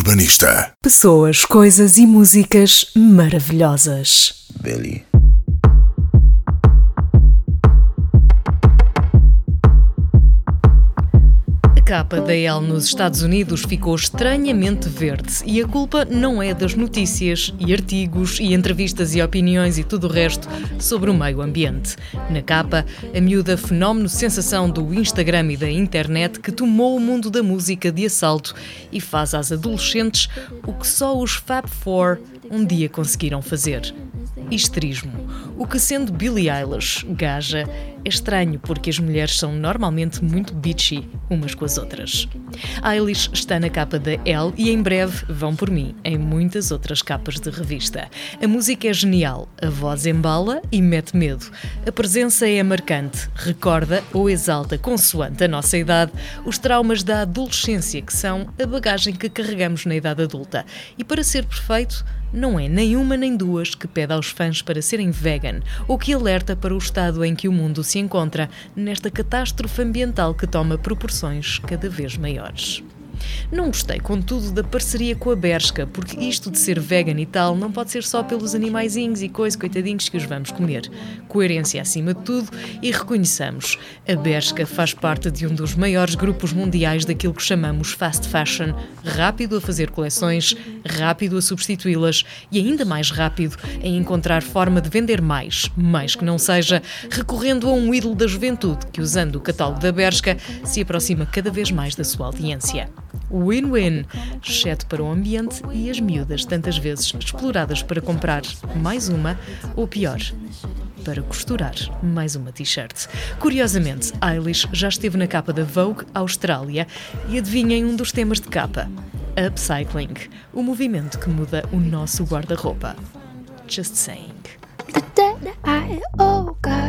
Urbanista. Pessoas, coisas e músicas maravilhosas. Billy. Capa da Elle nos Estados Unidos ficou estranhamente verde e a culpa não é das notícias e artigos e entrevistas e opiniões e tudo o resto sobre o meio ambiente. Na capa, a miúda fenómeno sensação do Instagram e da internet que tomou o mundo da música de assalto e faz às adolescentes o que só os Fab Four um dia conseguiram fazer. Histerismo. O que sendo Billie Eilish gaja é estranho porque as mulheres são normalmente muito bitchy umas com as outras. Eilish está na capa da Elle e em breve vão por mim em muitas outras capas de revista. A música é genial, a voz embala e mete medo. A presença é marcante, recorda ou exalta, consoante a nossa idade, os traumas da adolescência que são a bagagem que carregamos na idade adulta. E para ser perfeito, não é nem uma nem duas que pede aos fãs para serem vegan ou que alerta para o estado em que o mundo se encontra nesta catástrofe ambiental que toma proporções cada vez maiores. Não gostei, contudo, da parceria com a Bershka, porque isto de ser vegan e tal não pode ser só pelos animaizinhos e coisas coitadinhos que os vamos comer. Coerência acima de tudo e reconheçamos, a Bershka faz parte de um dos maiores grupos mundiais daquilo que chamamos fast fashion, rápido a fazer coleções, rápido a substituí-las e ainda mais rápido em encontrar forma de vender mais, mais que não seja, recorrendo a um ídolo da juventude que, usando o catálogo da Bershka, se aproxima cada vez mais da sua audiência. Win-win, exceto para o ambiente e as miúdas, tantas vezes exploradas para comprar mais uma, ou pior, para costurar mais uma t-shirt. Curiosamente, Eilish já esteve na capa da Vogue Austrália e adivinhem um dos temas de capa: Upcycling, o movimento que muda o nosso guarda-roupa. Just saying.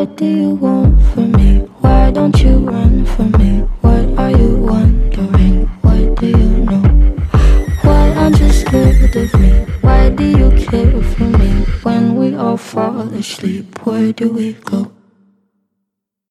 What do you want from me? Why don't you run from me? What are you wondering? What do you know? Why aren't you scared of me? Why do you care for me? When we all fall asleep, where do we go?